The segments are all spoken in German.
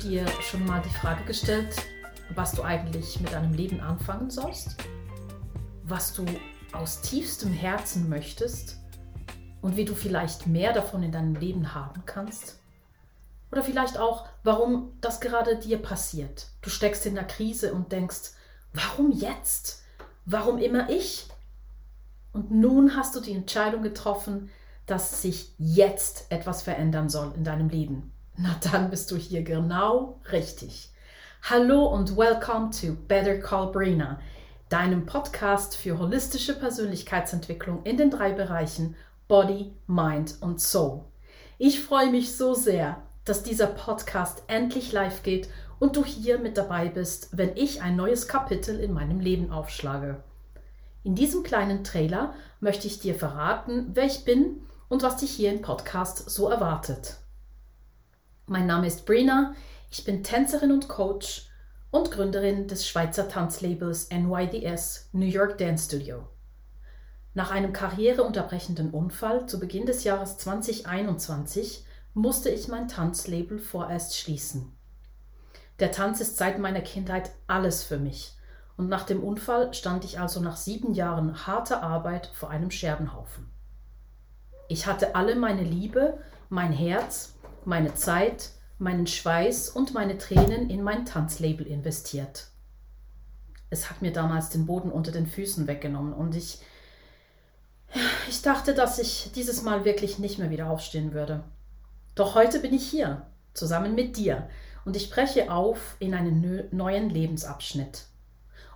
dir schon mal die Frage gestellt, was du eigentlich mit deinem Leben anfangen sollst? Was du aus tiefstem Herzen möchtest und wie du vielleicht mehr davon in deinem Leben haben kannst? Oder vielleicht auch, warum das gerade dir passiert. Du steckst in der Krise und denkst, warum jetzt? Warum immer ich? Und nun hast du die Entscheidung getroffen, dass sich jetzt etwas verändern soll in deinem Leben. Na dann bist du hier genau richtig. Hallo und welcome to Better Call Brina, deinem Podcast für holistische Persönlichkeitsentwicklung in den drei Bereichen Body, Mind und Soul. Ich freue mich so sehr, dass dieser Podcast endlich live geht und du hier mit dabei bist, wenn ich ein neues Kapitel in meinem Leben aufschlage. In diesem kleinen Trailer möchte ich dir verraten, wer ich bin und was dich hier im Podcast so erwartet. Mein Name ist Brina, ich bin Tänzerin und Coach und Gründerin des Schweizer Tanzlabels NYDS New York Dance Studio. Nach einem karriereunterbrechenden Unfall zu Beginn des Jahres 2021 musste ich mein Tanzlabel vorerst schließen. Der Tanz ist seit meiner Kindheit alles für mich und nach dem Unfall stand ich also nach sieben Jahren harter Arbeit vor einem Scherbenhaufen. Ich hatte alle meine Liebe, mein Herz, meine Zeit, meinen Schweiß und meine Tränen in mein Tanzlabel investiert. Es hat mir damals den Boden unter den Füßen weggenommen und ich, ich dachte, dass ich dieses Mal wirklich nicht mehr wieder aufstehen würde. Doch heute bin ich hier, zusammen mit dir, und ich breche auf in einen neuen Lebensabschnitt.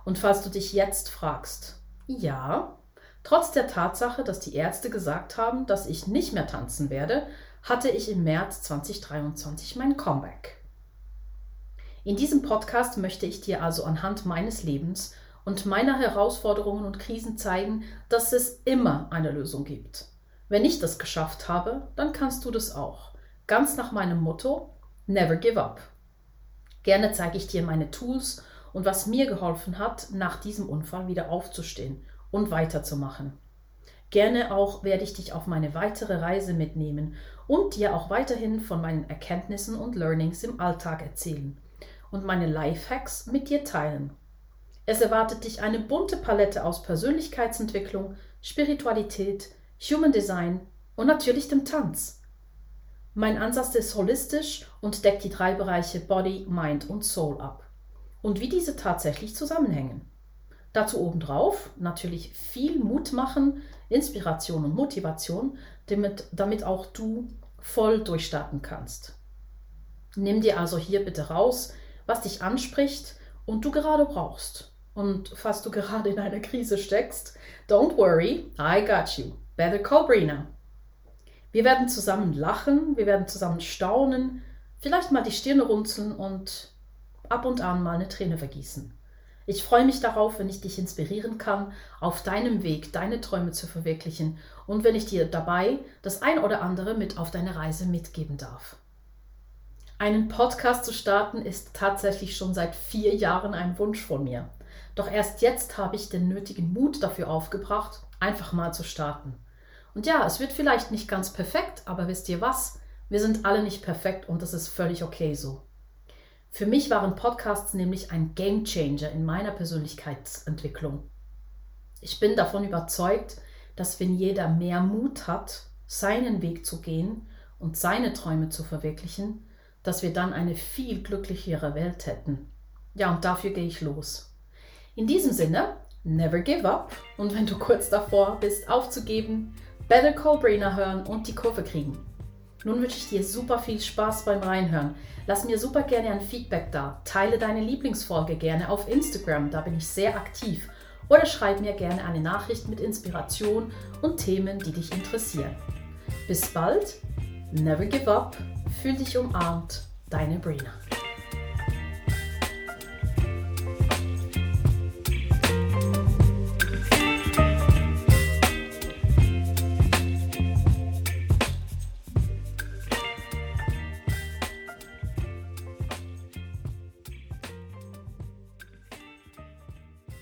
Und falls du dich jetzt fragst, ja, trotz der Tatsache, dass die Ärzte gesagt haben, dass ich nicht mehr tanzen werde, hatte ich im März 2023 mein Comeback. In diesem Podcast möchte ich dir also anhand meines Lebens und meiner Herausforderungen und Krisen zeigen, dass es immer eine Lösung gibt. Wenn ich das geschafft habe, dann kannst du das auch. Ganz nach meinem Motto, Never Give Up. Gerne zeige ich dir meine Tools und was mir geholfen hat, nach diesem Unfall wieder aufzustehen und weiterzumachen. Gerne auch werde ich dich auf meine weitere Reise mitnehmen und dir auch weiterhin von meinen Erkenntnissen und Learnings im Alltag erzählen und meine Lifehacks mit dir teilen. Es erwartet dich eine bunte Palette aus Persönlichkeitsentwicklung, Spiritualität, Human Design und natürlich dem Tanz. Mein Ansatz ist holistisch und deckt die drei Bereiche Body, Mind und Soul ab und wie diese tatsächlich zusammenhängen. Dazu obendrauf natürlich viel Mut machen, Inspiration und Motivation, damit, damit auch du voll durchstarten kannst. Nimm dir also hier bitte raus, was dich anspricht und du gerade brauchst. Und falls du gerade in einer Krise steckst, don't worry, I got you. Better call Brina. Wir werden zusammen lachen, wir werden zusammen staunen, vielleicht mal die Stirne runzeln und ab und an mal eine Träne vergießen. Ich freue mich darauf, wenn ich dich inspirieren kann, auf deinem Weg deine Träume zu verwirklichen und wenn ich dir dabei das ein oder andere mit auf deine Reise mitgeben darf. Einen Podcast zu starten ist tatsächlich schon seit vier Jahren ein Wunsch von mir. Doch erst jetzt habe ich den nötigen Mut dafür aufgebracht, einfach mal zu starten. Und ja, es wird vielleicht nicht ganz perfekt, aber wisst ihr was? Wir sind alle nicht perfekt und das ist völlig okay so. Für mich waren Podcasts nämlich ein Game Changer in meiner Persönlichkeitsentwicklung. Ich bin davon überzeugt, dass wenn jeder mehr Mut hat, seinen Weg zu gehen und seine Träume zu verwirklichen, dass wir dann eine viel glücklichere Welt hätten. Ja, und dafür gehe ich los. In diesem Sinne, never give up und wenn du kurz davor bist aufzugeben, Better Call Brainer hören und die Kurve kriegen. Nun wünsche ich dir super viel Spaß beim Reinhören. Lass mir super gerne ein Feedback da. Teile deine Lieblingsfolge gerne auf Instagram, da bin ich sehr aktiv. Oder schreib mir gerne eine Nachricht mit Inspiration und Themen, die dich interessieren. Bis bald, never give up, fühl dich umarmt, deine Brina.